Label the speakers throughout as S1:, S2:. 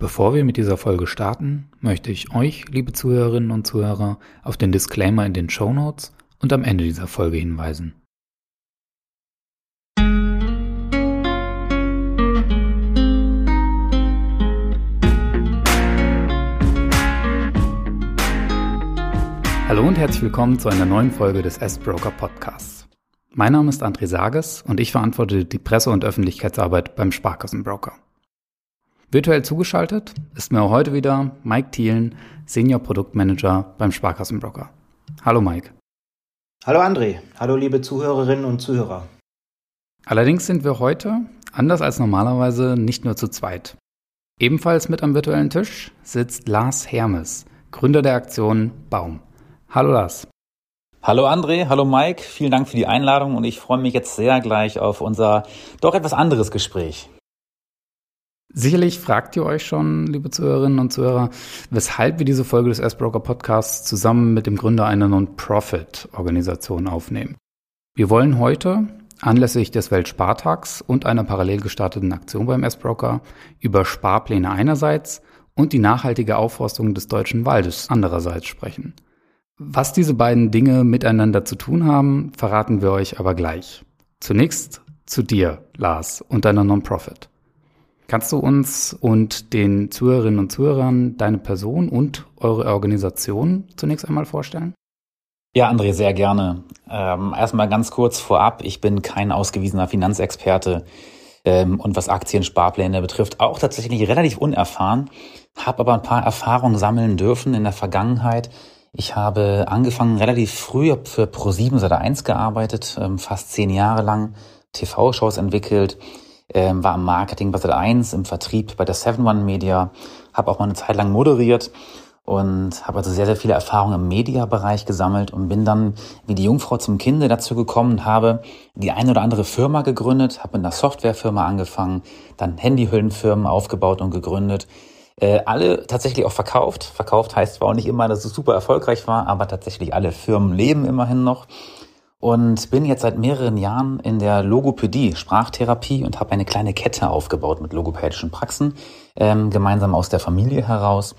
S1: Bevor wir mit dieser Folge starten, möchte ich euch, liebe Zuhörerinnen und Zuhörer, auf den Disclaimer in den Show Notes und am Ende dieser Folge hinweisen. Hallo und herzlich willkommen zu einer neuen Folge des S-Broker Podcasts. Mein Name ist André Sages und ich verantworte die Presse- und Öffentlichkeitsarbeit beim Sparkassenbroker. Virtuell zugeschaltet ist mir auch heute wieder Mike Thielen, Senior Produktmanager beim Sparkassenbroker. Hallo Mike.
S2: Hallo André, hallo liebe Zuhörerinnen und Zuhörer.
S1: Allerdings sind wir heute, anders als normalerweise, nicht nur zu zweit. Ebenfalls mit am virtuellen Tisch sitzt Lars Hermes, Gründer der Aktion Baum. Hallo Lars.
S3: Hallo André, hallo Mike, vielen Dank für die Einladung und ich freue mich jetzt sehr gleich auf unser doch etwas anderes Gespräch.
S1: Sicherlich fragt ihr euch schon, liebe Zuhörerinnen und Zuhörer, weshalb wir diese Folge des S-Broker Podcasts zusammen mit dem Gründer einer Non-Profit-Organisation aufnehmen. Wir wollen heute anlässlich des Weltspartags und einer parallel gestarteten Aktion beim S-Broker über Sparpläne einerseits und die nachhaltige Aufforstung des deutschen Waldes andererseits sprechen. Was diese beiden Dinge miteinander zu tun haben, verraten wir euch aber gleich. Zunächst zu dir, Lars, und deiner Non-Profit. Kannst du uns und den Zuhörerinnen und Zuhörern deine Person und eure Organisation zunächst einmal vorstellen?
S3: Ja, André, sehr gerne. Ähm, erstmal ganz kurz vorab, ich bin kein ausgewiesener Finanzexperte ähm, und was Aktiensparpläne betrifft, auch tatsächlich relativ unerfahren, habe aber ein paar Erfahrungen sammeln dürfen in der Vergangenheit. Ich habe angefangen relativ früh für Pro7 Sat1 gearbeitet, ähm, fast zehn Jahre lang TV-Shows entwickelt, ähm, war im Marketing bei Sat1, im Vertrieb bei der 7-One Media, habe auch mal eine Zeit lang moderiert und habe also sehr, sehr viele Erfahrungen im Mediabereich gesammelt und bin dann wie die Jungfrau zum Kinde dazu gekommen habe die eine oder andere Firma gegründet, habe mit einer Softwarefirma angefangen, dann Handyhüllenfirmen aufgebaut und gegründet, äh, alle tatsächlich auch verkauft. Verkauft heißt zwar auch nicht immer, dass es super erfolgreich war, aber tatsächlich alle Firmen leben immerhin noch und bin jetzt seit mehreren Jahren in der Logopädie, Sprachtherapie und habe eine kleine Kette aufgebaut mit logopädischen Praxen, ähm, gemeinsam aus der Familie heraus.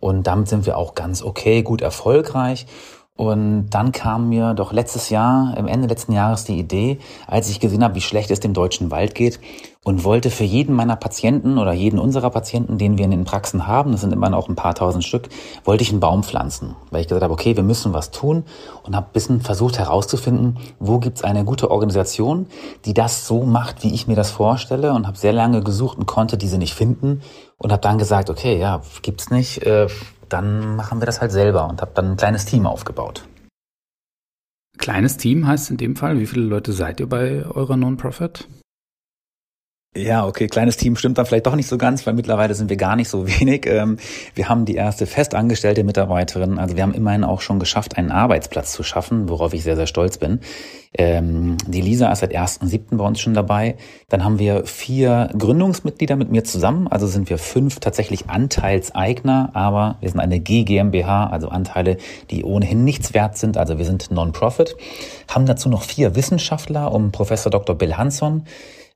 S3: Und damit sind wir auch ganz okay, gut erfolgreich. Und dann kam mir doch letztes Jahr, im Ende letzten Jahres die Idee, als ich gesehen habe, wie schlecht es dem deutschen Wald geht und wollte für jeden meiner Patienten oder jeden unserer Patienten, den wir in den Praxen haben, das sind immer noch ein paar tausend Stück, wollte ich einen Baum pflanzen. Weil ich gesagt habe, okay, wir müssen was tun und habe ein bisschen versucht herauszufinden, wo gibt's eine gute Organisation, die das so macht, wie ich mir das vorstelle und habe sehr lange gesucht und konnte diese nicht finden und habe dann gesagt, okay, ja, gibt's nicht. Äh, dann machen wir das halt selber und habe dann ein kleines Team aufgebaut.
S1: Kleines Team heißt in dem Fall, wie viele Leute seid ihr bei eurer Non-Profit?
S3: Ja, okay, kleines Team stimmt dann vielleicht doch nicht so ganz, weil mittlerweile sind wir gar nicht so wenig. Ähm, wir haben die erste festangestellte Mitarbeiterin, also wir haben immerhin auch schon geschafft, einen Arbeitsplatz zu schaffen, worauf ich sehr, sehr stolz bin. Ähm, die Lisa ist seit 1.7. bei uns schon dabei. Dann haben wir vier Gründungsmitglieder mit mir zusammen, also sind wir fünf tatsächlich Anteilseigner, aber wir sind eine GmbH, also Anteile, die ohnehin nichts wert sind, also wir sind Non-Profit. Haben dazu noch vier Wissenschaftler um Professor Dr. Bill Hansson,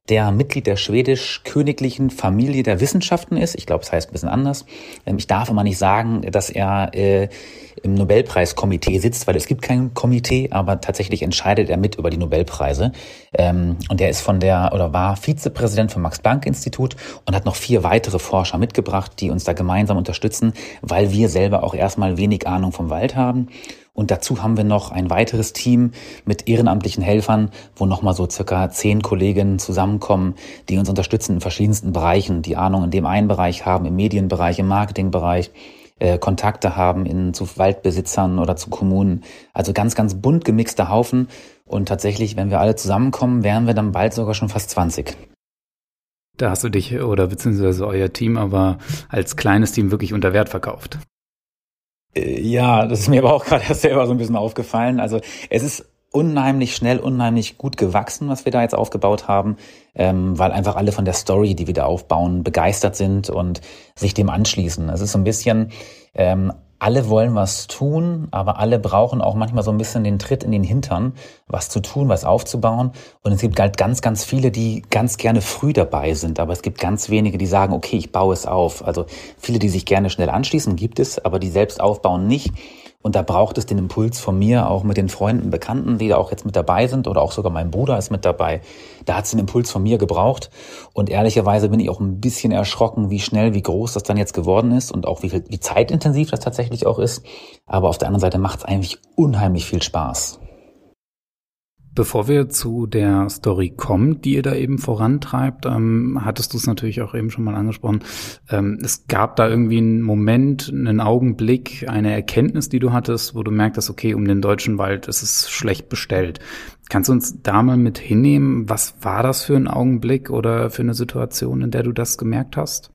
S3: der Mitglied der schwedisch-königlichen Familie der Wissenschaften ist. Ich glaube, es heißt ein bisschen anders. Ähm, ich darf immer nicht sagen, dass er äh, im Nobelpreiskomitee sitzt, weil es gibt kein Komitee, aber tatsächlich entscheidet er mit über die Nobelpreise. Ähm, und er ist von der oder war Vizepräsident vom Max-Planck-Institut und hat noch vier weitere Forscher mitgebracht, die uns da gemeinsam unterstützen, weil wir selber auch erstmal wenig Ahnung vom Wald haben. Und dazu haben wir noch ein weiteres Team mit ehrenamtlichen Helfern, wo nochmal so circa zehn Kolleginnen zusammenkommen, die uns unterstützen in verschiedensten Bereichen, die Ahnung in dem einen Bereich haben, im Medienbereich, im Marketingbereich, äh, Kontakte haben in, zu Waldbesitzern oder zu Kommunen. Also ganz, ganz bunt gemixter Haufen. Und tatsächlich, wenn wir alle zusammenkommen, wären wir dann bald sogar schon fast 20.
S1: Da hast du dich oder beziehungsweise euer Team aber als kleines Team wirklich unter Wert verkauft.
S3: Äh, ja, das ist mir aber auch gerade selber so ein bisschen aufgefallen. Also es ist unheimlich schnell, unheimlich gut gewachsen, was wir da jetzt aufgebaut haben, ähm, weil einfach alle von der Story, die wir da aufbauen, begeistert sind und sich dem anschließen. Es ist so ein bisschen, ähm, alle wollen was tun, aber alle brauchen auch manchmal so ein bisschen den Tritt in den Hintern, was zu tun, was aufzubauen. Und es gibt halt ganz, ganz viele, die ganz gerne früh dabei sind, aber es gibt ganz wenige, die sagen, okay, ich baue es auf. Also viele, die sich gerne schnell anschließen, gibt es, aber die selbst aufbauen nicht. Und da braucht es den Impuls von mir, auch mit den Freunden, Bekannten, die da auch jetzt mit dabei sind oder auch sogar mein Bruder ist mit dabei. Da hat es den Impuls von mir gebraucht. Und ehrlicherweise bin ich auch ein bisschen erschrocken, wie schnell, wie groß das dann jetzt geworden ist und auch wie, wie zeitintensiv das tatsächlich auch ist. Aber auf der anderen Seite macht es eigentlich unheimlich viel Spaß.
S1: Bevor wir zu der Story kommen, die ihr da eben vorantreibt, ähm, hattest du es natürlich auch eben schon mal angesprochen. Ähm, es gab da irgendwie einen Moment, einen Augenblick, eine Erkenntnis, die du hattest, wo du merktest, okay, um den deutschen Wald ist es schlecht bestellt. Kannst du uns da mal mit hinnehmen? Was war das für ein Augenblick oder für eine Situation, in der du das gemerkt hast?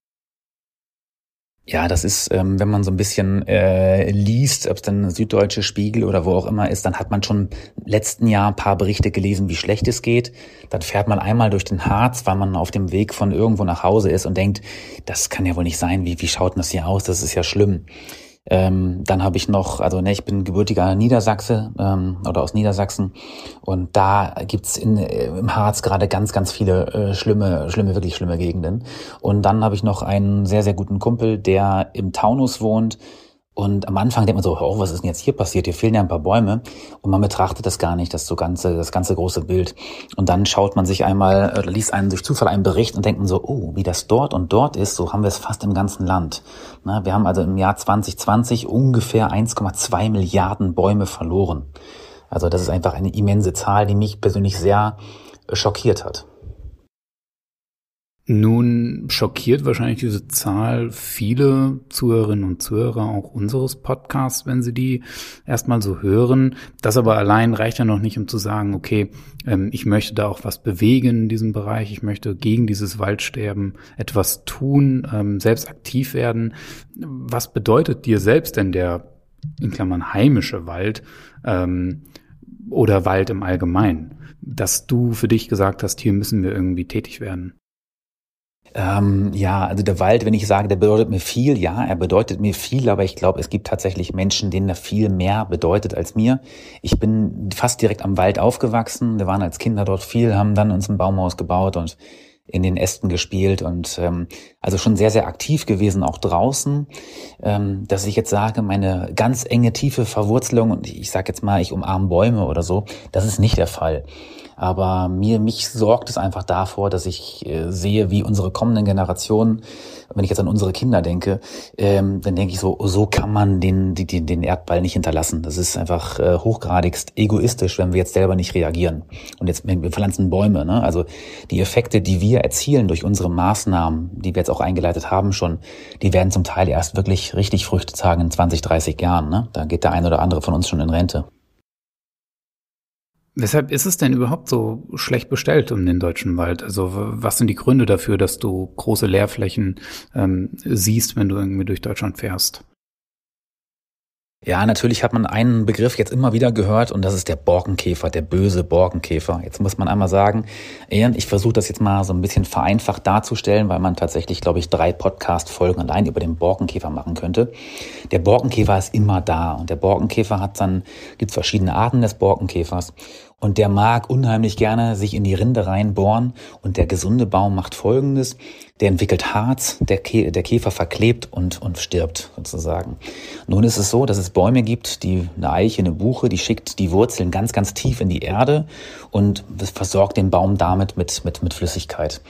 S3: Ja, das ist, ähm, wenn man so ein bisschen äh, liest, ob es dann Süddeutsche Spiegel oder wo auch immer ist, dann hat man schon letzten Jahr ein paar Berichte gelesen, wie schlecht es geht. Dann fährt man einmal durch den Harz, weil man auf dem Weg von irgendwo nach Hause ist und denkt, das kann ja wohl nicht sein, wie, wie schaut denn das hier aus, das ist ja schlimm. Ähm, dann habe ich noch, also ne, ich bin gebürtiger Niedersachse ähm, oder aus Niedersachsen und da gibt's in, äh, im Harz gerade ganz, ganz viele äh, schlimme, schlimme, wirklich schlimme Gegenden. Und dann habe ich noch einen sehr, sehr guten Kumpel, der im Taunus wohnt und am Anfang denkt man so, oh, was ist denn jetzt hier passiert? Hier fehlen ja ein paar Bäume. Und man betrachtet das gar nicht, das so ganze, das ganze große Bild. Und dann schaut man sich einmal, oder liest einen durch Zufall einen Bericht und denkt man so, oh, wie das dort und dort ist, so haben wir es fast im ganzen Land. Na, wir haben also im Jahr 2020 ungefähr 1,2 Milliarden Bäume verloren. Also das ist einfach eine immense Zahl, die mich persönlich sehr schockiert hat.
S1: Nun schockiert wahrscheinlich diese Zahl viele Zuhörerinnen und Zuhörer auch unseres Podcasts, wenn sie die erstmal so hören. Das aber allein reicht ja noch nicht, um zu sagen, okay, ähm, ich möchte da auch was bewegen in diesem Bereich, ich möchte gegen dieses Waldsterben etwas tun, ähm, selbst aktiv werden. Was bedeutet dir selbst denn der, in Klammern, heimische Wald ähm, oder Wald im Allgemeinen, dass du für dich gesagt hast, hier müssen wir irgendwie tätig werden?
S3: Ähm, ja, also der Wald, wenn ich sage, der bedeutet mir viel, ja, er bedeutet mir viel, aber ich glaube, es gibt tatsächlich Menschen, denen er viel mehr bedeutet als mir. Ich bin fast direkt am Wald aufgewachsen. Wir waren als Kinder dort viel, haben dann uns ein Baumhaus gebaut und in den Ästen gespielt und ähm, also schon sehr, sehr aktiv gewesen, auch draußen. Ähm, dass ich jetzt sage, meine ganz enge, tiefe Verwurzelung und ich sage jetzt mal, ich umarme Bäume oder so, das ist nicht der Fall. Aber mir, mich sorgt es einfach davor, dass ich äh, sehe, wie unsere kommenden Generationen, wenn ich jetzt an unsere Kinder denke, ähm, dann denke ich so, so kann man den, den, den Erdball nicht hinterlassen. Das ist einfach äh, hochgradigst egoistisch, wenn wir jetzt selber nicht reagieren. Und jetzt, wir pflanzen Bäume, ne? Also die Effekte, die wir erzielen durch unsere Maßnahmen, die wir jetzt auch eingeleitet haben schon, die werden zum Teil erst wirklich richtig Früchte tragen in 20, 30 Jahren. Ne? Da geht der ein oder andere von uns schon in Rente.
S1: Weshalb ist es denn überhaupt so schlecht bestellt um den deutschen Wald? Also was sind die Gründe dafür, dass du große Leerflächen ähm, siehst, wenn du irgendwie durch Deutschland fährst?
S3: Ja, natürlich hat man einen Begriff jetzt immer wieder gehört und das ist der Borkenkäfer, der böse Borkenkäfer. Jetzt muss man einmal sagen, ich versuche das jetzt mal so ein bisschen vereinfacht darzustellen, weil man tatsächlich, glaube ich, drei Podcast-Folgen allein über den Borkenkäfer machen könnte. Der Borkenkäfer ist immer da und der Borkenkäfer hat dann, gibt verschiedene Arten des Borkenkäfers und der mag unheimlich gerne sich in die Rinde reinbohren. Und der gesunde Baum macht Folgendes. Der entwickelt Harz, der, Kä der Käfer verklebt und, und stirbt sozusagen. Nun ist es so, dass es Bäume gibt, die eine Eiche, eine Buche, die schickt die Wurzeln ganz, ganz tief in die Erde und versorgt den Baum damit mit, mit, mit Flüssigkeit.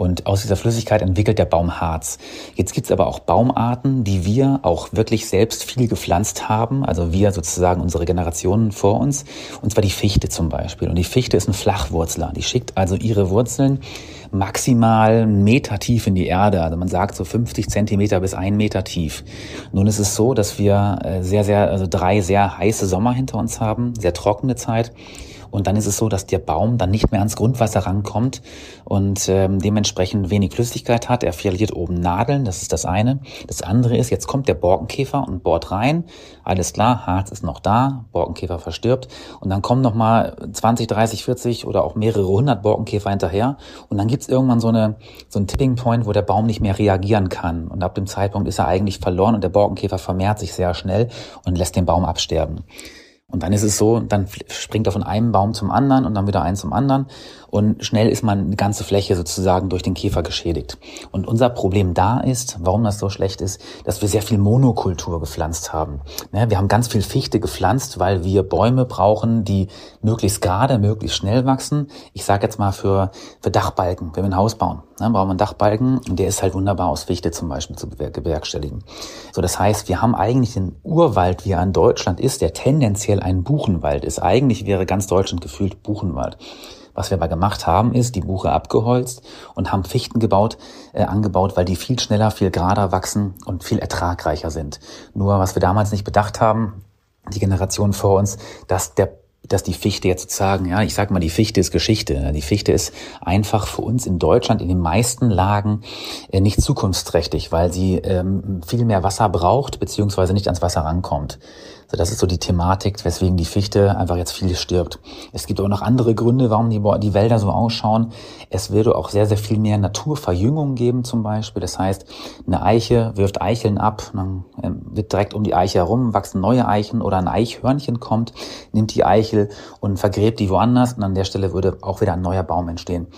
S3: Und aus dieser Flüssigkeit entwickelt der Baum Harz. Jetzt gibt's aber auch Baumarten, die wir auch wirklich selbst viel gepflanzt haben, also wir sozusagen unsere Generationen vor uns, und zwar die Fichte zum Beispiel. Und die Fichte ist ein Flachwurzler. Die schickt also ihre Wurzeln maximal einen Meter tief in die Erde. Also man sagt so 50 Zentimeter bis ein Meter tief. Nun ist es so, dass wir äh, sehr, sehr, also drei sehr heiße Sommer hinter uns haben, sehr trockene Zeit. Und dann ist es so, dass der Baum dann nicht mehr ans Grundwasser rankommt und ähm, dementsprechend wenig Flüssigkeit hat. Er verliert oben Nadeln, das ist das eine. Das andere ist, jetzt kommt der Borkenkäfer und bohrt rein. Alles klar, Harz ist noch da, Borkenkäfer verstirbt. Und dann kommen nochmal 20, 30, 40 oder auch mehrere hundert Borkenkäfer hinterher. Und dann gibt's irgendwann so, eine, so einen Tipping Point, wo der Baum nicht mehr reagieren kann. Und ab dem Zeitpunkt ist er eigentlich verloren und der Borkenkäfer vermehrt sich sehr schnell und lässt den Baum absterben. Und dann ist es so, dann springt er von einem Baum zum anderen und dann wieder ein zum anderen und schnell ist man eine ganze Fläche sozusagen durch den Käfer geschädigt. Und unser Problem da ist, warum das so schlecht ist, dass wir sehr viel Monokultur gepflanzt haben. Wir haben ganz viel Fichte gepflanzt, weil wir Bäume brauchen, die möglichst gerade, möglichst schnell wachsen. Ich sage jetzt mal für, für Dachbalken, wenn wir ein Haus bauen, ne, brauchen wir einen Dachbalken und der ist halt wunderbar aus Fichte zum Beispiel zu bewerkstelligen. So, das heißt, wir haben eigentlich den Urwald, wie er in Deutschland ist, der tendenziell ein Buchenwald ist. Eigentlich wäre ganz Deutschland gefühlt Buchenwald. Was wir aber gemacht haben, ist die Buche abgeholzt und haben Fichten gebaut, äh, angebaut, weil die viel schneller, viel gerader wachsen und viel ertragreicher sind. Nur was wir damals nicht bedacht haben, die Generation vor uns, dass der dass die Fichte jetzt sozusagen, ja, ich sag mal, die Fichte ist Geschichte. Die Fichte ist einfach für uns in Deutschland in den meisten Lagen äh, nicht zukunftsträchtig, weil sie ähm, viel mehr Wasser braucht, beziehungsweise nicht ans Wasser rankommt. So, das ist so die Thematik, weswegen die Fichte einfach jetzt viel stirbt. Es gibt auch noch andere Gründe, warum die, die Wälder so ausschauen. Es würde auch sehr, sehr viel mehr Naturverjüngung geben zum Beispiel. Das heißt, eine Eiche wirft Eicheln ab, dann ähm, wird direkt um die Eiche herum wachsen neue Eichen oder ein Eichhörnchen kommt, nimmt die Eichel und vergräbt die woanders und an der Stelle würde auch wieder ein neuer Baum entstehen.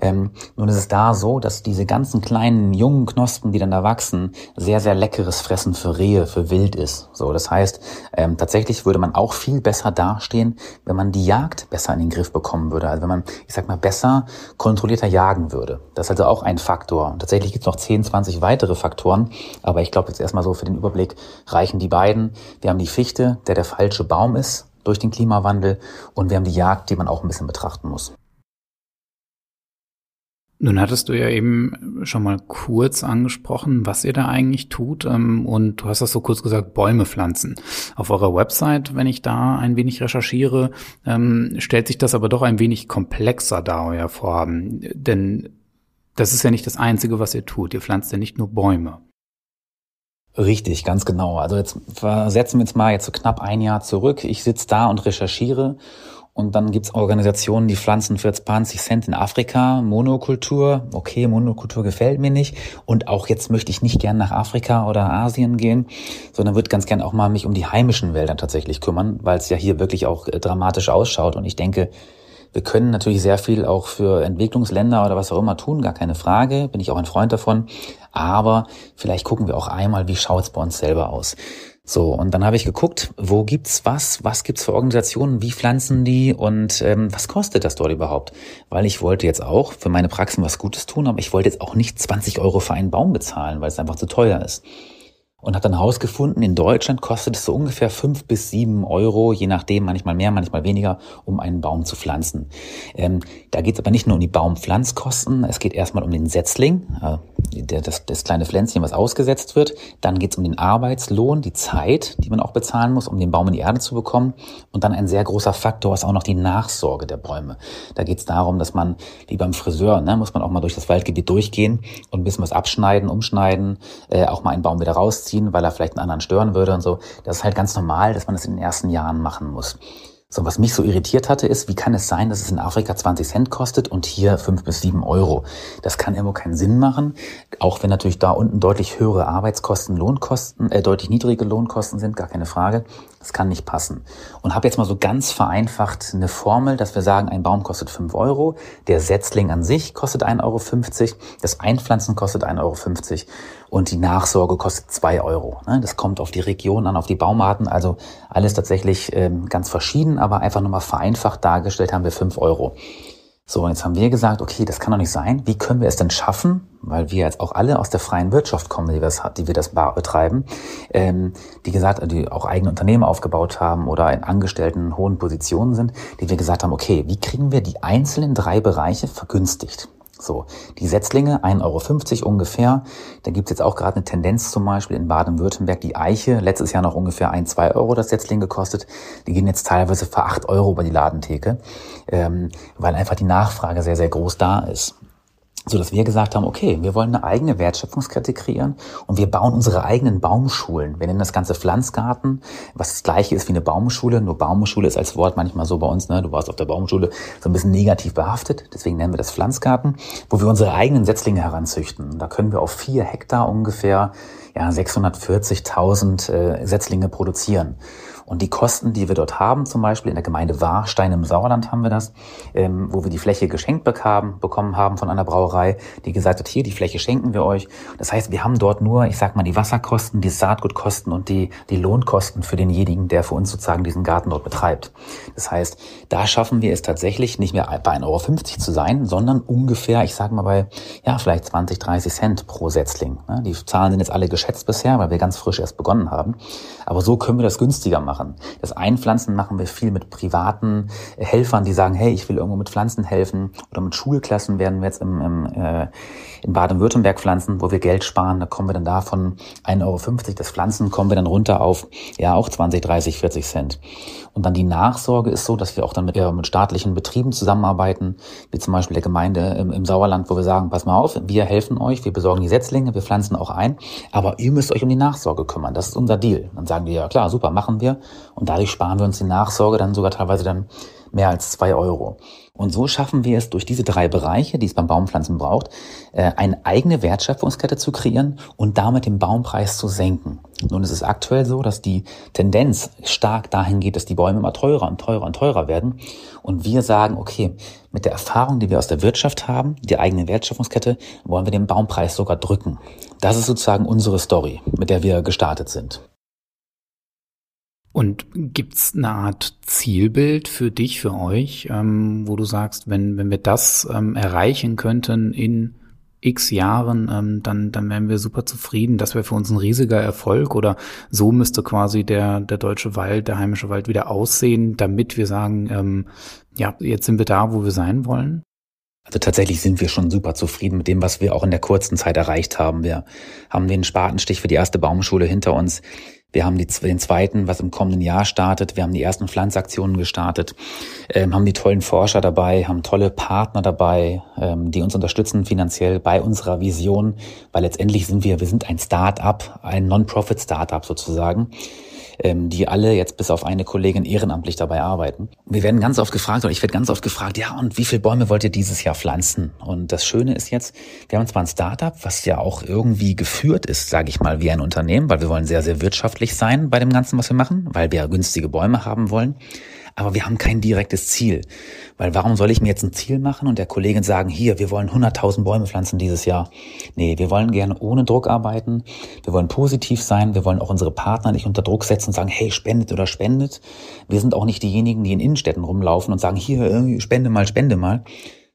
S3: Ähm, nun ist es da so, dass diese ganzen kleinen jungen Knospen, die dann da wachsen, sehr, sehr leckeres Fressen für Rehe, für Wild ist. So, das heißt, ähm, tatsächlich würde man auch viel besser dastehen, wenn man die Jagd besser in den Griff bekommen würde. Also wenn man, ich sag mal, besser kontrollierter jagen würde. Das ist also auch ein Faktor. Und tatsächlich gibt es noch 10, 20 weitere Faktoren. Aber ich glaube jetzt erstmal so für den Überblick reichen die beiden. Wir haben die Fichte, der der falsche Baum ist durch den Klimawandel. Und wir haben die Jagd, die man auch ein bisschen betrachten muss.
S1: Nun hattest du ja eben schon mal kurz angesprochen, was ihr da eigentlich tut. Ähm, und du hast das so kurz gesagt, Bäume pflanzen. Auf eurer Website, wenn ich da ein wenig recherchiere, ähm, stellt sich das aber doch ein wenig komplexer dar, euer Vorhaben. Denn das ist ja nicht das Einzige, was ihr tut. Ihr pflanzt ja nicht nur Bäume.
S3: Richtig, ganz genau. Also jetzt versetzen wir uns mal jetzt so knapp ein Jahr zurück. Ich sitze da und recherchiere und dann gibt's Organisationen, die pflanzen für 20 Cent in Afrika, Monokultur. Okay, Monokultur gefällt mir nicht. Und auch jetzt möchte ich nicht gern nach Afrika oder Asien gehen, sondern würde ganz gern auch mal mich um die heimischen Wälder tatsächlich kümmern, weil es ja hier wirklich auch äh, dramatisch ausschaut. Und ich denke, wir können natürlich sehr viel auch für Entwicklungsländer oder was auch immer tun, gar keine Frage, bin ich auch ein Freund davon. Aber vielleicht gucken wir auch einmal, wie schaut's bei uns selber aus. So, und dann habe ich geguckt, wo gibt's was, was gibt's für Organisationen, wie pflanzen die und ähm, was kostet das dort überhaupt? Weil ich wollte jetzt auch für meine Praxen was Gutes tun, aber ich wollte jetzt auch nicht 20 Euro für einen Baum bezahlen, weil es einfach zu teuer ist und hat dann herausgefunden, in Deutschland kostet es so ungefähr fünf bis sieben Euro, je nachdem, manchmal mehr, manchmal weniger, um einen Baum zu pflanzen. Ähm, da geht es aber nicht nur um die Baumpflanzkosten, es geht erstmal um den Setzling, äh, das, das kleine Pflänzchen, was ausgesetzt wird. Dann geht es um den Arbeitslohn, die Zeit, die man auch bezahlen muss, um den Baum in die Erde zu bekommen. Und dann ein sehr großer Faktor ist auch noch die Nachsorge der Bäume. Da geht es darum, dass man, wie beim Friseur, ne, muss man auch mal durch das Waldgebiet durchgehen und ein bisschen was abschneiden, umschneiden, äh, auch mal einen Baum wieder rausziehen ziehen, weil er vielleicht einen anderen stören würde und so. Das ist halt ganz normal, dass man das in den ersten Jahren machen muss. So, was mich so irritiert hatte, ist, wie kann es sein, dass es in Afrika 20 Cent kostet und hier 5 bis 7 Euro? Das kann irgendwo keinen Sinn machen, auch wenn natürlich da unten deutlich höhere Arbeitskosten, Lohnkosten, äh, deutlich niedrige Lohnkosten sind, gar keine Frage. Das kann nicht passen. Und habe jetzt mal so ganz vereinfacht eine Formel, dass wir sagen, ein Baum kostet 5 Euro, der Setzling an sich kostet 1,50 Euro, das Einpflanzen kostet 1,50 Euro und die Nachsorge kostet 2 Euro. Ne? Das kommt auf die Region an, auf die Baumarten, also alles tatsächlich ähm, ganz verschieden aber einfach nochmal vereinfacht dargestellt haben wir fünf Euro. So, und jetzt haben wir gesagt, okay, das kann doch nicht sein. Wie können wir es denn schaffen, weil wir jetzt auch alle aus der freien Wirtschaft kommen, die wir das, die wir das betreiben, ähm, die gesagt, die auch eigene Unternehmen aufgebaut haben oder in Angestellten hohen Positionen sind, die wir gesagt haben, okay, wie kriegen wir die einzelnen drei Bereiche vergünstigt? So, die Setzlinge, 1,50 Euro ungefähr. Da gibt's jetzt auch gerade eine Tendenz zum Beispiel in Baden-Württemberg. Die Eiche, letztes Jahr noch ungefähr 1, 2 Euro das Setzling gekostet. Die gehen jetzt teilweise für 8 Euro über die Ladentheke, ähm, weil einfach die Nachfrage sehr, sehr groß da ist so dass wir gesagt haben, okay, wir wollen eine eigene Wertschöpfungskette kreieren und wir bauen unsere eigenen Baumschulen. Wir nennen das Ganze Pflanzgarten, was das gleiche ist wie eine Baumschule, nur Baumschule ist als Wort manchmal so bei uns, ne, du warst auf der Baumschule, so ein bisschen negativ behaftet, deswegen nennen wir das Pflanzgarten, wo wir unsere eigenen Setzlinge heranzüchten. Da können wir auf vier Hektar ungefähr ja, 640.000 äh, Setzlinge produzieren. Und die Kosten, die wir dort haben, zum Beispiel in der Gemeinde Warstein im Sauerland haben wir das, ähm, wo wir die Fläche geschenkt bekamen, bekommen haben von einer Brauerei, die gesagt hat, hier, die Fläche schenken wir euch. Das heißt, wir haben dort nur, ich sag mal, die Wasserkosten, die Saatgutkosten und die, die Lohnkosten für denjenigen, der für uns sozusagen diesen Garten dort betreibt. Das heißt, da schaffen wir es tatsächlich nicht mehr bei 1,50 Euro zu sein, sondern ungefähr, ich sage mal bei, ja, vielleicht 20, 30 Cent pro Setzling. Die Zahlen sind jetzt alle geschätzt bisher, weil wir ganz frisch erst begonnen haben. Aber so können wir das günstiger machen machen. Das Einpflanzen machen wir viel mit privaten Helfern, die sagen, hey, ich will irgendwo mit Pflanzen helfen. Oder mit Schulklassen werden wir jetzt im, im, äh, in Baden-Württemberg pflanzen, wo wir Geld sparen. Da kommen wir dann da von 1,50 Euro das Pflanzen, kommen wir dann runter auf ja auch 20, 30, 40 Cent. Und dann die Nachsorge ist so, dass wir auch dann mit, ja, mit staatlichen Betrieben zusammenarbeiten, wie zum Beispiel der Gemeinde im, im Sauerland, wo wir sagen, pass mal auf, wir helfen euch, wir besorgen die Setzlinge, wir pflanzen auch ein, aber ihr müsst euch um die Nachsorge kümmern. Das ist unser Deal. Dann sagen wir, ja klar, super, machen wir. Und dadurch sparen wir uns die Nachsorge dann sogar teilweise dann mehr als zwei Euro. Und so schaffen wir es durch diese drei Bereiche, die es beim Baumpflanzen braucht, äh, eine eigene Wertschöpfungskette zu kreieren und damit den Baumpreis zu senken. Nun ist es aktuell so, dass die Tendenz stark dahin geht, dass die Bäume immer teurer und teurer und teurer werden. Und wir sagen, okay, mit der Erfahrung, die wir aus der Wirtschaft haben, die eigene Wertschöpfungskette, wollen wir den Baumpreis sogar drücken. Das ist sozusagen unsere Story, mit der wir gestartet sind.
S1: Und gibt's eine Art Zielbild für dich, für euch, ähm, wo du sagst, wenn, wenn wir das ähm, erreichen könnten in x Jahren, ähm, dann, dann wären wir super zufrieden. Das wäre für uns ein riesiger Erfolg oder so müsste quasi der, der deutsche Wald, der heimische Wald wieder aussehen, damit wir sagen, ähm, ja, jetzt sind wir da, wo wir sein wollen?
S3: Also tatsächlich sind wir schon super zufrieden mit dem, was wir auch in der kurzen Zeit erreicht haben. Wir haben den Spatenstich für die erste Baumschule hinter uns. Wir haben die, den zweiten, was im kommenden Jahr startet. Wir haben die ersten Pflanzaktionen gestartet, ähm, haben die tollen Forscher dabei, haben tolle Partner dabei, ähm, die uns unterstützen finanziell bei unserer Vision, weil letztendlich sind wir, wir sind ein Start-up, ein Non-Profit-Start-up sozusagen die alle jetzt bis auf eine Kollegin ehrenamtlich dabei arbeiten. Wir werden ganz oft gefragt, oder ich werde ganz oft gefragt, ja, und wie viele Bäume wollt ihr dieses Jahr pflanzen? Und das Schöne ist jetzt, wir haben zwar ein Startup, was ja auch irgendwie geführt ist, sage ich mal, wie ein Unternehmen, weil wir wollen sehr, sehr wirtschaftlich sein bei dem Ganzen, was wir machen, weil wir günstige Bäume haben wollen aber wir haben kein direktes Ziel. Weil warum soll ich mir jetzt ein Ziel machen und der Kollegin sagen, hier, wir wollen 100.000 Bäume pflanzen dieses Jahr? Nee, wir wollen gerne ohne Druck arbeiten. Wir wollen positiv sein. Wir wollen auch unsere Partner nicht unter Druck setzen und sagen, hey, spendet oder spendet. Wir sind auch nicht diejenigen, die in Innenstädten rumlaufen und sagen, hier, spende mal, spende mal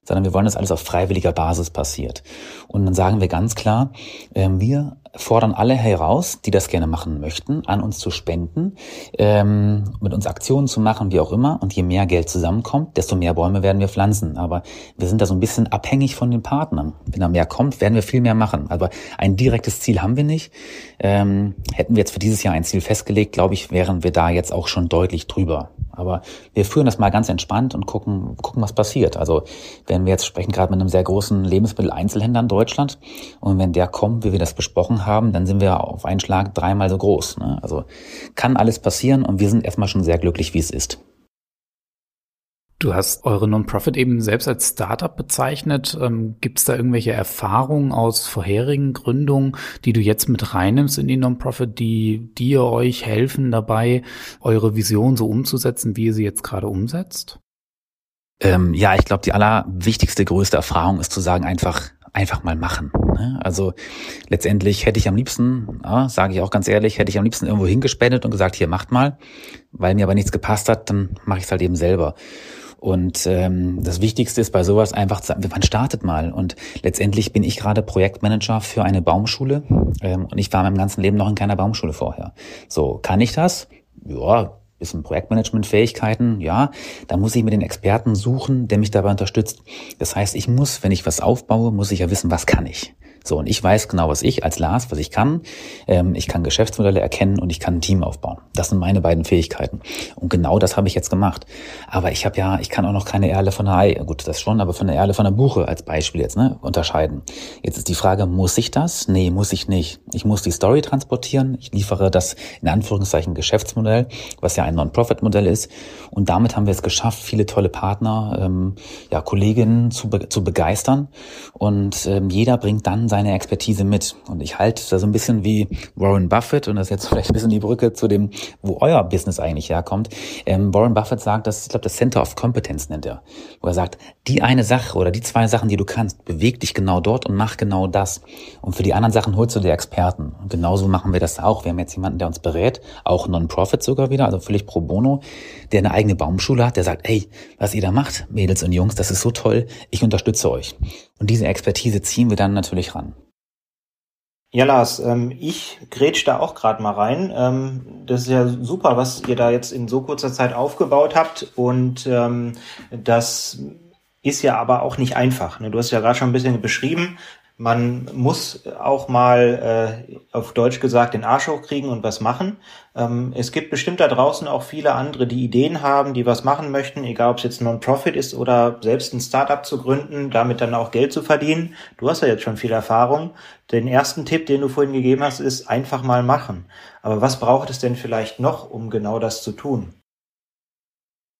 S3: sondern wir wollen, dass alles auf freiwilliger Basis passiert. Und dann sagen wir ganz klar, ähm, wir fordern alle heraus, die das gerne machen möchten, an uns zu spenden, ähm, mit uns Aktionen zu machen, wie auch immer. Und je mehr Geld zusammenkommt, desto mehr Bäume werden wir pflanzen. Aber wir sind da so ein bisschen abhängig von den Partnern. Wenn da mehr kommt, werden wir viel mehr machen. Aber ein direktes Ziel haben wir nicht. Ähm, hätten wir jetzt für dieses Jahr ein Ziel festgelegt, glaube ich, wären wir da jetzt auch schon deutlich drüber. Aber wir führen das mal ganz entspannt und gucken, gucken, was passiert. Also wenn wir jetzt sprechen gerade mit einem sehr großen Lebensmitteleinzelhändler in Deutschland und wenn der kommt, wie wir das besprochen haben, dann sind wir auf einen Schlag dreimal so groß. Ne? Also kann alles passieren und wir sind erstmal schon sehr glücklich, wie es ist.
S1: Du hast eure Non-Profit eben selbst als Startup bezeichnet. Ähm, Gibt es da irgendwelche Erfahrungen aus vorherigen Gründungen, die du jetzt mit reinnimmst in die Non-Profit, die dir euch helfen dabei, eure Vision so umzusetzen, wie ihr sie jetzt gerade umsetzt?
S3: Ähm, ja, ich glaube, die allerwichtigste, größte Erfahrung ist zu sagen, einfach einfach mal machen. Ne? Also letztendlich hätte ich am liebsten, ja, sage ich auch ganz ehrlich, hätte ich am liebsten irgendwo hingespendet und gesagt, hier macht mal. Weil mir aber nichts gepasst hat, dann mache ich es halt eben selber. Und ähm, das Wichtigste ist bei sowas einfach zu sagen, man startet mal. Und letztendlich bin ich gerade Projektmanager für eine Baumschule ähm, und ich war meinem ganzen Leben noch in keiner Baumschule vorher. So, kann ich das? Ja, bisschen Projektmanagement-Fähigkeiten, ja, da muss ich mir den Experten suchen, der mich dabei unterstützt. Das heißt, ich muss, wenn ich was aufbaue, muss ich ja wissen, was kann ich. So, und ich weiß genau, was ich als Lars, was ich kann. Ähm, ich kann Geschäftsmodelle erkennen und ich kann ein Team aufbauen. Das sind meine beiden Fähigkeiten. Und genau das habe ich jetzt gemacht. Aber ich habe ja, ich kann auch noch keine Erle von der Ei, gut, das schon, aber von der Erle von der Buche als Beispiel jetzt, ne, unterscheiden. Jetzt ist die Frage, muss ich das? Nee, muss ich nicht. Ich muss die Story transportieren. Ich liefere das in Anführungszeichen Geschäftsmodell, was ja ein Non-Profit-Modell ist. Und damit haben wir es geschafft, viele tolle Partner, ähm, ja, Kolleginnen zu, be zu begeistern. Und ähm, jeder bringt dann seine Expertise mit. Und ich halte da so ein bisschen wie Warren Buffett, und das ist jetzt vielleicht ein bisschen die Brücke zu dem, wo euer Business eigentlich herkommt. Ähm, Warren Buffett sagt, dass, ich glaube, das Center of Competence nennt er, wo er sagt, die eine Sache oder die zwei Sachen, die du kannst, beweg dich genau dort und mach genau das. Und für die anderen Sachen holst du dir Experten. Und genauso machen wir das auch. Wir haben jetzt jemanden, der uns berät, auch Non-Profit sogar wieder, also völlig pro bono, der eine eigene Baumschule hat, der sagt, ey, was ihr da macht, Mädels und Jungs, das ist so toll, ich unterstütze euch. Und diese Expertise ziehen wir dann natürlich ran.
S2: Ja, Lars, ähm, ich grätsch da auch gerade mal rein. Ähm, das ist ja super, was ihr da jetzt in so kurzer Zeit aufgebaut habt. Und ähm, das ist ja aber auch nicht einfach. Ne? Du hast ja gerade schon ein bisschen beschrieben, man muss auch mal äh, auf Deutsch gesagt den Arsch hochkriegen und was machen. Ähm, es gibt bestimmt da draußen auch viele andere, die Ideen haben, die was machen möchten, egal ob es jetzt Non-Profit ist oder selbst ein Startup zu gründen, damit dann auch Geld zu verdienen. Du hast ja jetzt schon viel Erfahrung. Den ersten Tipp, den du vorhin gegeben hast, ist einfach mal machen. Aber was braucht es denn vielleicht noch, um genau das zu tun?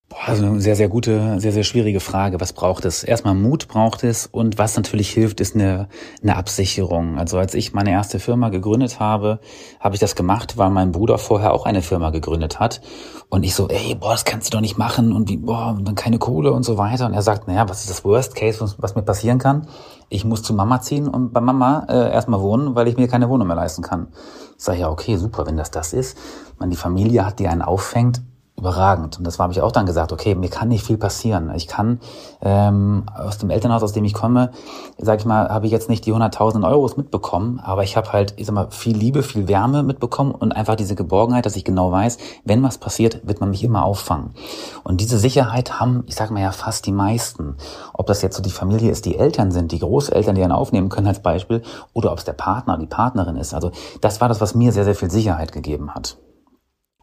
S3: Boah, also eine sehr, sehr gute, sehr, sehr schwierige Frage. Was braucht es? Erstmal Mut braucht es und was natürlich hilft, ist eine, eine Absicherung. Also als ich meine erste Firma gegründet habe, habe ich das gemacht, weil mein Bruder vorher auch eine Firma gegründet hat. Und ich so, ey, boah, das kannst du doch nicht machen und wie, boah, dann keine Kohle und so weiter. Und er sagt, naja, was ist das Worst Case, was, was mir passieren kann? Ich muss zu Mama ziehen und bei Mama äh, erstmal wohnen, weil ich mir keine Wohnung mehr leisten kann. Ich sage, ja, okay, super, wenn das das ist. Man die Familie hat, die einen auffängt, überragend. Und das habe ich auch dann gesagt, okay, mir kann nicht viel passieren. Ich kann ähm, aus dem Elternhaus, aus dem ich komme, sage ich mal, habe ich jetzt nicht die 100.000 Euros mitbekommen, aber ich habe halt, ich sag mal, viel Liebe, viel Wärme mitbekommen und einfach diese Geborgenheit, dass ich genau weiß, wenn was passiert, wird man mich immer auffangen. Und diese Sicherheit haben, ich sage mal ja, fast die meisten. Ob das jetzt so die Familie ist, die Eltern sind, die Großeltern, die einen aufnehmen können als Beispiel, oder ob es der Partner, die Partnerin ist. Also das war das, was mir sehr, sehr viel Sicherheit gegeben hat.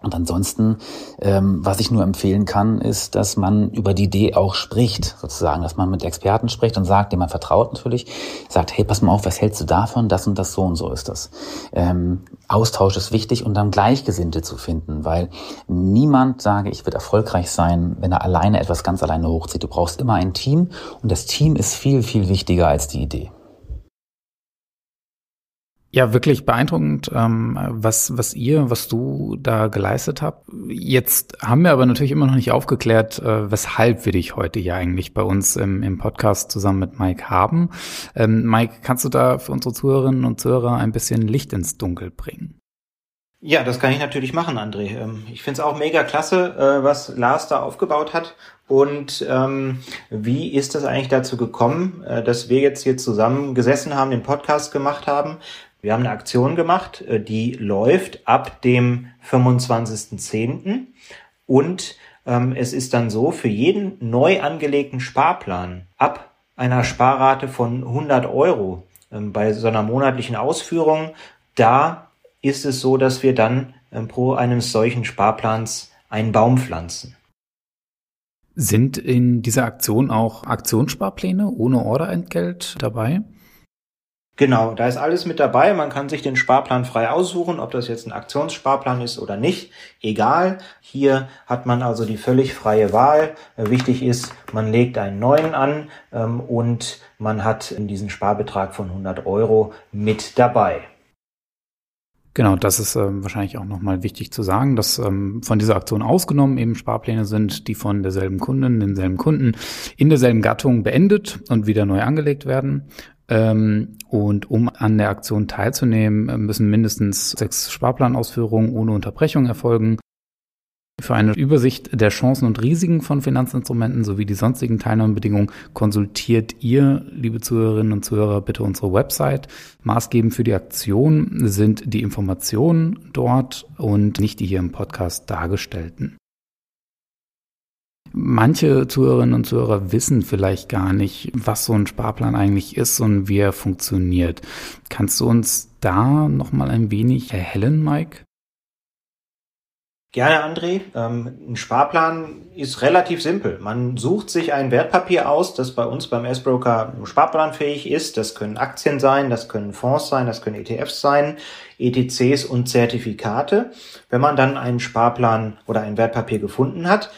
S3: Und ansonsten, ähm, was ich nur empfehlen kann, ist, dass man über die Idee auch spricht, sozusagen, dass man mit Experten spricht und sagt, dem man vertraut natürlich, sagt, hey, pass mal auf, was hältst du davon? Das und das so und so ist das. Ähm, Austausch ist wichtig und dann Gleichgesinnte zu finden, weil niemand, sage ich, wird erfolgreich sein, wenn er alleine etwas ganz alleine hochzieht. Du brauchst immer ein Team und das Team ist viel, viel wichtiger als die Idee.
S1: Ja, wirklich beeindruckend, ähm, was, was ihr, was du da geleistet habt. Jetzt haben wir aber natürlich immer noch nicht aufgeklärt, äh, weshalb wir dich heute hier eigentlich bei uns im, im Podcast zusammen mit Mike haben. Ähm, Mike, kannst du da für unsere Zuhörerinnen und Zuhörer ein bisschen Licht ins Dunkel bringen?
S2: Ja, das kann ich natürlich machen, André. Ähm, ich finde es auch mega klasse, äh, was Lars da aufgebaut hat. Und ähm, wie ist das eigentlich dazu gekommen, äh, dass wir jetzt hier zusammen gesessen haben, den Podcast gemacht haben? Wir haben eine Aktion gemacht, äh, die läuft ab dem 25.10. Und ähm, es ist dann so, für jeden neu angelegten Sparplan ab einer Sparrate von 100 Euro ähm, bei so einer monatlichen Ausführung, da ist es so, dass wir dann ähm, pro eines solchen Sparplans einen Baum pflanzen.
S1: Sind in dieser Aktion auch Aktionssparpläne ohne Orderentgelt dabei?
S2: Genau, da ist alles mit dabei. Man kann sich den Sparplan frei aussuchen, ob das jetzt ein Aktionssparplan ist oder nicht. Egal. Hier hat man also die völlig freie Wahl. Wichtig ist, man legt einen neuen an ähm, und man hat diesen Sparbetrag von 100 Euro mit dabei.
S1: Genau, das ist ähm, wahrscheinlich auch nochmal wichtig zu sagen, dass ähm, von dieser Aktion ausgenommen eben Sparpläne sind, die von derselben Kundin, denselben Kunden in derselben Gattung beendet und wieder neu angelegt werden. Ähm, und um an der Aktion teilzunehmen, müssen mindestens sechs Sparplanausführungen ohne Unterbrechung erfolgen. Für eine Übersicht der Chancen und Risiken von Finanzinstrumenten sowie die sonstigen Teilnahmebedingungen konsultiert ihr, liebe Zuhörerinnen und Zuhörer, bitte unsere Website. Maßgebend für die Aktion sind die Informationen dort und nicht die hier im Podcast dargestellten. Manche Zuhörerinnen und Zuhörer wissen vielleicht gar nicht, was so ein Sparplan eigentlich ist und wie er funktioniert. Kannst du uns da noch mal ein wenig erhellen, Mike?
S2: Gerne, André. Ähm, ein Sparplan ist relativ simpel. Man sucht sich ein Wertpapier aus, das bei uns beim S-Broker sparplanfähig ist. Das können Aktien sein, das können Fonds sein, das können ETFs sein, ETCs und Zertifikate. Wenn man dann einen Sparplan oder ein Wertpapier gefunden hat,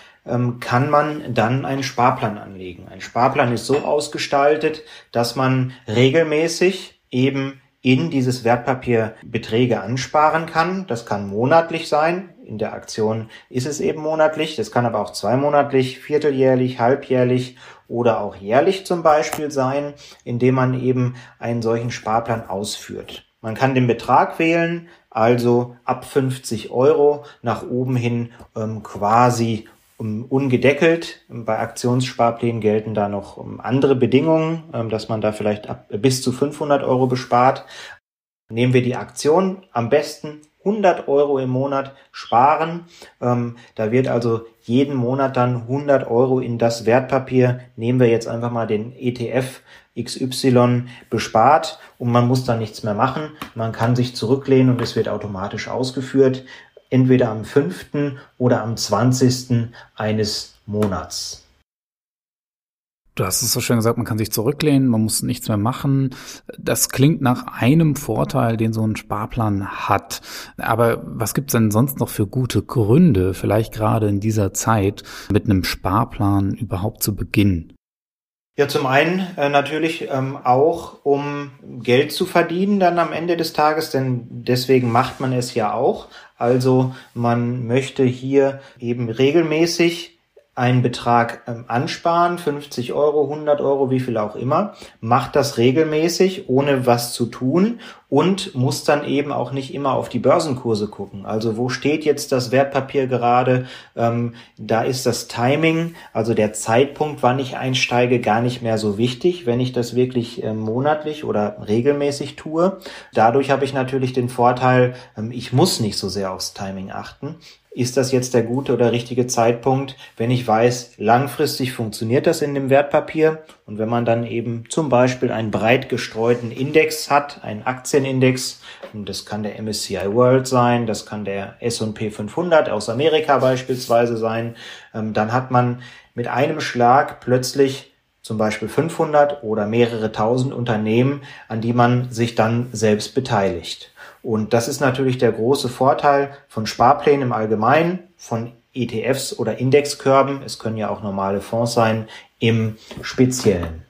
S2: kann man dann einen Sparplan anlegen. Ein Sparplan ist so ausgestaltet, dass man regelmäßig eben in dieses Wertpapier Beträge ansparen kann. Das kann monatlich sein. In der Aktion ist es eben monatlich. Das kann aber auch zweimonatlich, vierteljährlich, halbjährlich oder auch jährlich zum Beispiel sein, indem man eben einen solchen Sparplan ausführt. Man kann den Betrag wählen, also ab 50 Euro nach oben hin ähm, quasi ungedeckelt. Bei Aktionssparplänen gelten da noch andere Bedingungen, ähm, dass man da vielleicht bis zu 500 Euro bespart. Nehmen wir die Aktion am besten 100 Euro im Monat sparen. Ähm, da wird also jeden Monat dann 100 Euro in das Wertpapier, nehmen wir jetzt einfach mal den ETF XY bespart und man muss dann nichts mehr machen. Man kann sich zurücklehnen und es wird automatisch ausgeführt entweder am 5. oder am 20. eines Monats.
S1: Du hast es so schön gesagt, man kann sich zurücklehnen, man muss nichts mehr machen. Das klingt nach einem Vorteil, den so ein Sparplan hat. Aber was gibt's denn sonst noch für gute Gründe, vielleicht gerade in dieser Zeit, mit einem Sparplan überhaupt zu beginnen?
S2: Ja, zum einen äh, natürlich ähm, auch, um Geld zu verdienen dann am Ende des Tages, denn deswegen macht man es ja auch. Also man möchte hier eben regelmäßig einen Betrag ähm, ansparen, 50 Euro, 100 Euro, wie viel auch immer, macht das regelmäßig, ohne was zu tun und muss dann eben auch nicht immer auf die Börsenkurse gucken. Also wo steht jetzt das Wertpapier gerade? Ähm, da ist das Timing, also der Zeitpunkt, wann ich einsteige, gar nicht mehr so wichtig, wenn ich das wirklich äh, monatlich oder regelmäßig tue. Dadurch habe ich natürlich den Vorteil, ähm, ich muss nicht so sehr aufs Timing achten ist das jetzt der gute oder richtige Zeitpunkt, wenn ich weiß, langfristig funktioniert das in dem Wertpapier und wenn man dann eben zum Beispiel einen breit gestreuten Index hat, einen Aktienindex, das kann der MSCI World sein, das kann der S&P 500 aus Amerika beispielsweise sein, ähm, dann hat man mit einem Schlag plötzlich zum Beispiel 500 oder mehrere tausend Unternehmen, an die man sich dann selbst beteiligt. Und das ist natürlich der große Vorteil von Sparplänen im Allgemeinen, von ETFs oder Indexkörben, es können ja auch normale Fonds sein, im Speziellen.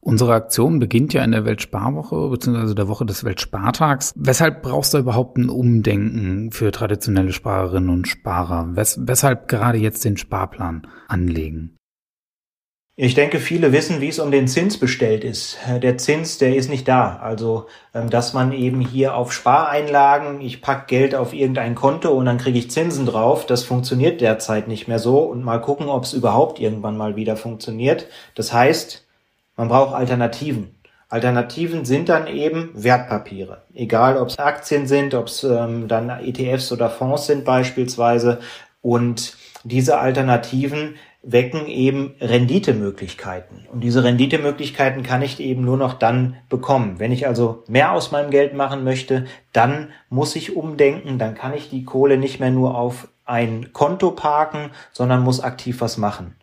S1: Unsere Aktion beginnt ja in der Weltsparwoche bzw. der Woche des Weltspartags. Weshalb brauchst du überhaupt ein Umdenken für traditionelle Sparerinnen und Sparer? Wes weshalb gerade jetzt den Sparplan anlegen?
S2: Ich denke, viele wissen, wie es um den Zins bestellt ist. Der Zins, der ist nicht da. Also, ähm, dass man eben hier auf Spareinlagen, ich pack Geld auf irgendein Konto und dann kriege ich Zinsen drauf, das funktioniert derzeit nicht mehr so. Und mal gucken, ob es überhaupt irgendwann mal wieder funktioniert. Das heißt, man braucht Alternativen. Alternativen sind dann eben Wertpapiere. Egal, ob es Aktien sind, ob es ähm, dann ETFs oder Fonds sind beispielsweise. Und diese Alternativen wecken eben Renditemöglichkeiten. Und diese Renditemöglichkeiten kann ich eben nur noch dann bekommen. Wenn ich also mehr aus meinem Geld machen möchte, dann muss ich umdenken, dann kann ich die Kohle nicht mehr nur auf ein Konto parken, sondern muss aktiv was machen.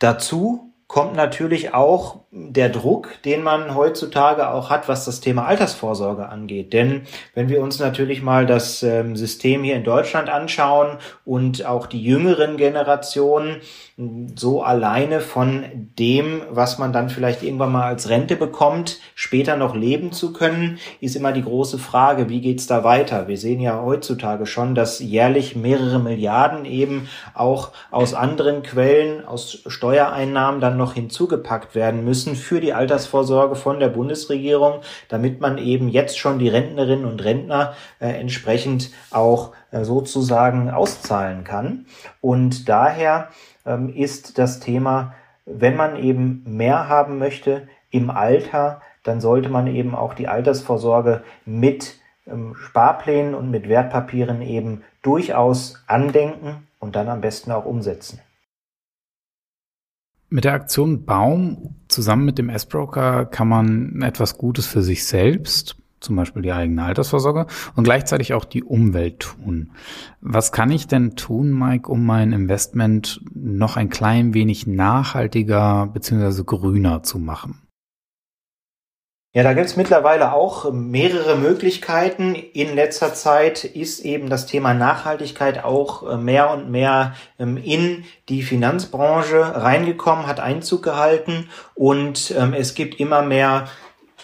S2: Dazu kommt natürlich auch der Druck, den man heutzutage auch hat, was das Thema Altersvorsorge angeht. Denn wenn wir uns natürlich mal das ähm, System hier in Deutschland anschauen und auch die jüngeren Generationen so alleine von dem, was man dann vielleicht irgendwann mal als Rente bekommt, später noch leben zu können, ist immer die große Frage, wie geht's da weiter? Wir sehen ja heutzutage schon, dass jährlich mehrere Milliarden eben auch aus anderen Quellen, aus Steuereinnahmen dann noch hinzugepackt werden müssen für die Altersvorsorge von der Bundesregierung, damit man eben jetzt schon die Rentnerinnen und Rentner äh, entsprechend auch äh, sozusagen auszahlen kann. Und daher ähm, ist das Thema, wenn man eben mehr haben möchte im Alter, dann sollte man eben auch die Altersvorsorge mit ähm, Sparplänen und mit Wertpapieren eben durchaus andenken und dann am besten auch umsetzen.
S1: Mit der Aktion Baum zusammen mit dem S-Broker kann man etwas Gutes für sich selbst, zum Beispiel die eigene Altersvorsorge und gleichzeitig auch die Umwelt tun. Was kann ich denn tun, Mike, um mein Investment noch ein klein wenig nachhaltiger bzw. grüner zu machen?
S2: Ja, da gibt es mittlerweile auch mehrere Möglichkeiten. In letzter Zeit ist eben das Thema Nachhaltigkeit auch äh, mehr und mehr ähm, in die Finanzbranche reingekommen, hat Einzug gehalten und ähm, es gibt immer mehr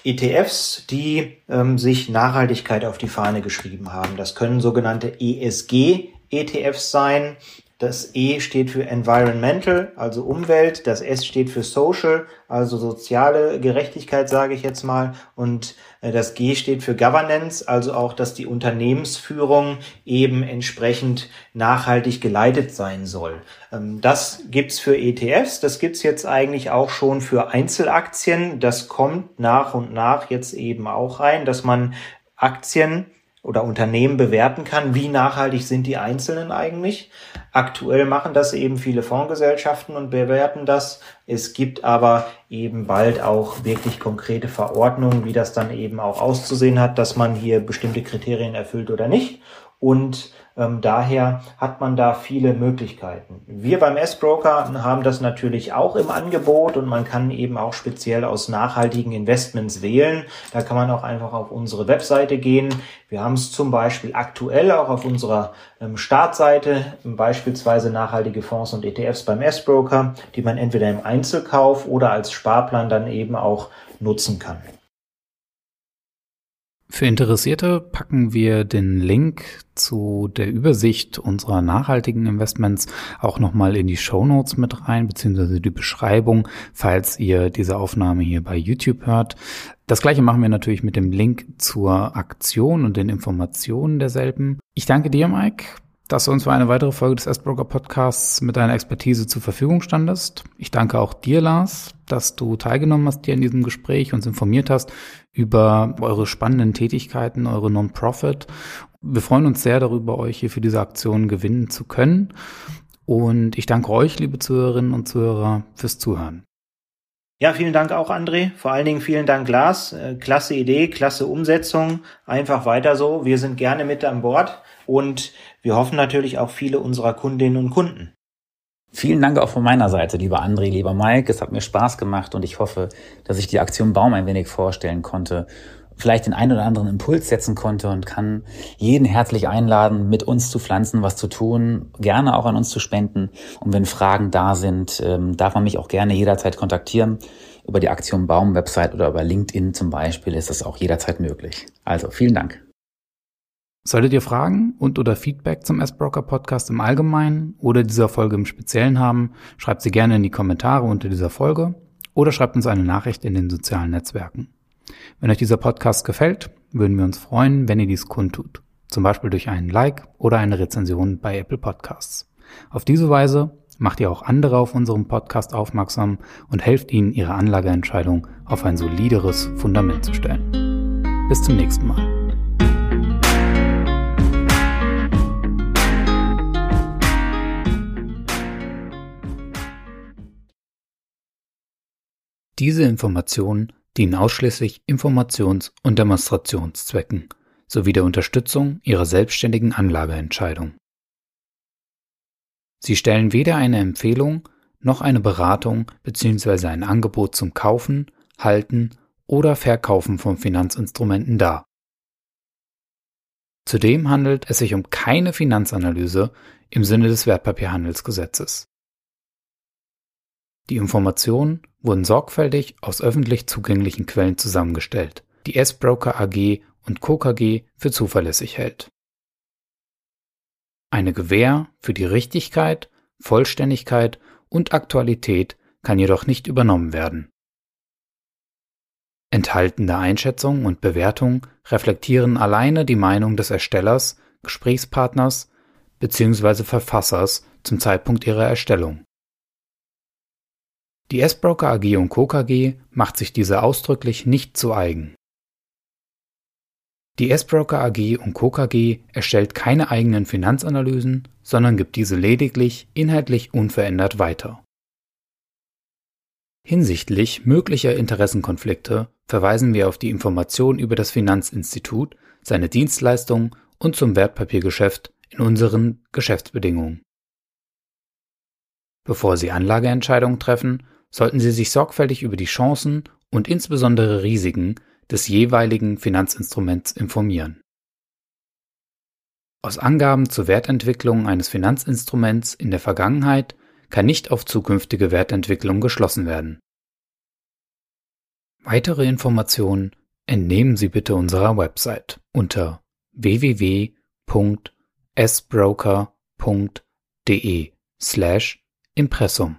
S2: ETFs, die ähm, sich Nachhaltigkeit auf die Fahne geschrieben haben. Das können sogenannte ESG-ETFs sein. Das E steht für Environmental, also Umwelt. Das S steht für Social, also soziale Gerechtigkeit, sage ich jetzt mal. Und äh, das G steht für Governance, also auch, dass die Unternehmensführung eben entsprechend nachhaltig geleitet sein soll. Ähm, das gibt's für ETFs, das gibt's jetzt eigentlich auch schon für Einzelaktien. Das kommt nach und nach jetzt eben auch rein, dass man Aktien oder Unternehmen bewerten kann, wie nachhaltig sind die Einzelnen eigentlich. Aktuell machen das eben viele Fondsgesellschaften und bewerten das. Es gibt aber eben bald auch wirklich konkrete Verordnungen, wie das dann eben auch auszusehen hat, dass man hier bestimmte Kriterien erfüllt oder nicht. Und ähm, daher hat man da viele Möglichkeiten. Wir beim S-Broker haben das natürlich auch im Angebot und man kann eben auch speziell aus nachhaltigen Investments wählen. Da kann man auch einfach auf unsere Webseite gehen. Wir haben es zum Beispiel aktuell auch auf unserer ähm, Startseite, beispielsweise nachhaltige Fonds und ETFs beim S-Broker, die man entweder im Einzelkauf oder als Sparplan dann eben auch nutzen kann.
S1: Für Interessierte packen wir den Link zu der Übersicht unserer nachhaltigen Investments auch nochmal in die Show Notes mit rein, beziehungsweise die Beschreibung, falls ihr diese Aufnahme hier bei YouTube hört. Das gleiche machen wir natürlich mit dem Link zur Aktion und den Informationen derselben. Ich danke dir, Mike dass du uns für eine weitere Folge des S-Broker Podcasts mit deiner Expertise zur Verfügung standest. Ich danke auch dir, Lars, dass du teilgenommen hast hier in diesem Gespräch, uns informiert hast über eure spannenden Tätigkeiten, eure Non-Profit. Wir freuen uns sehr darüber, euch hier für diese Aktion gewinnen zu können. Und ich danke euch, liebe Zuhörerinnen und Zuhörer, fürs Zuhören.
S2: Ja, vielen Dank auch, André. Vor allen Dingen vielen Dank, Lars. Äh, klasse Idee, klasse Umsetzung. Einfach weiter so. Wir sind gerne mit an Bord und wir hoffen natürlich auch viele unserer Kundinnen und Kunden.
S3: Vielen Dank auch von meiner Seite, lieber André, lieber Mike. Es hat mir Spaß gemacht und ich hoffe, dass ich die Aktion Baum ein wenig vorstellen konnte, vielleicht den einen oder anderen Impuls setzen konnte und kann jeden herzlich einladen, mit uns zu pflanzen, was zu tun, gerne auch an uns zu spenden. Und wenn Fragen da sind, ähm, darf man mich auch gerne jederzeit kontaktieren. Über die Aktion Baum Website oder über LinkedIn zum Beispiel ist das auch jederzeit möglich. Also vielen Dank.
S1: Solltet ihr Fragen und oder Feedback zum S-Broker Podcast im Allgemeinen oder dieser Folge im Speziellen haben, schreibt sie gerne in die Kommentare unter dieser Folge oder schreibt uns eine Nachricht in den sozialen Netzwerken. Wenn euch dieser Podcast gefällt, würden wir uns freuen, wenn ihr dies kundtut. Zum Beispiel durch einen Like oder eine Rezension bei Apple Podcasts. Auf diese Weise macht ihr auch andere auf unserem Podcast aufmerksam und helft ihnen, ihre Anlageentscheidung auf ein solideres Fundament zu stellen. Bis zum nächsten Mal. Diese Informationen dienen ausschließlich Informations- und Demonstrationszwecken sowie der Unterstützung Ihrer selbstständigen Anlageentscheidung. Sie stellen weder eine Empfehlung noch eine Beratung bzw. ein Angebot zum Kaufen, Halten oder Verkaufen von Finanzinstrumenten dar. Zudem handelt es sich um keine Finanzanalyse im Sinne des Wertpapierhandelsgesetzes. Die Informationen wurden sorgfältig aus öffentlich zugänglichen Quellen zusammengestellt, die S-Broker AG und Co. KG für zuverlässig hält. Eine Gewähr für die Richtigkeit, Vollständigkeit und Aktualität kann jedoch nicht übernommen werden. Enthaltene Einschätzungen und Bewertungen reflektieren alleine die Meinung des Erstellers, Gesprächspartners bzw. Verfassers zum Zeitpunkt ihrer Erstellung. Die S-Broker AG und Co. KG macht sich diese ausdrücklich nicht zu eigen Die S-Broker AG und Co. KG erstellt keine eigenen Finanzanalysen, sondern gibt diese lediglich inhaltlich unverändert weiter. Hinsichtlich möglicher Interessenkonflikte verweisen wir auf die Information über das Finanzinstitut, seine Dienstleistungen und zum Wertpapiergeschäft in unseren Geschäftsbedingungen. Bevor Sie Anlageentscheidungen treffen, sollten Sie sich sorgfältig über die Chancen und insbesondere Risiken des jeweiligen Finanzinstruments informieren. Aus Angaben zur Wertentwicklung eines Finanzinstruments in der Vergangenheit kann nicht auf zukünftige Wertentwicklung geschlossen werden. Weitere Informationen entnehmen Sie bitte unserer Website unter www.sbroker.de slash Impressum.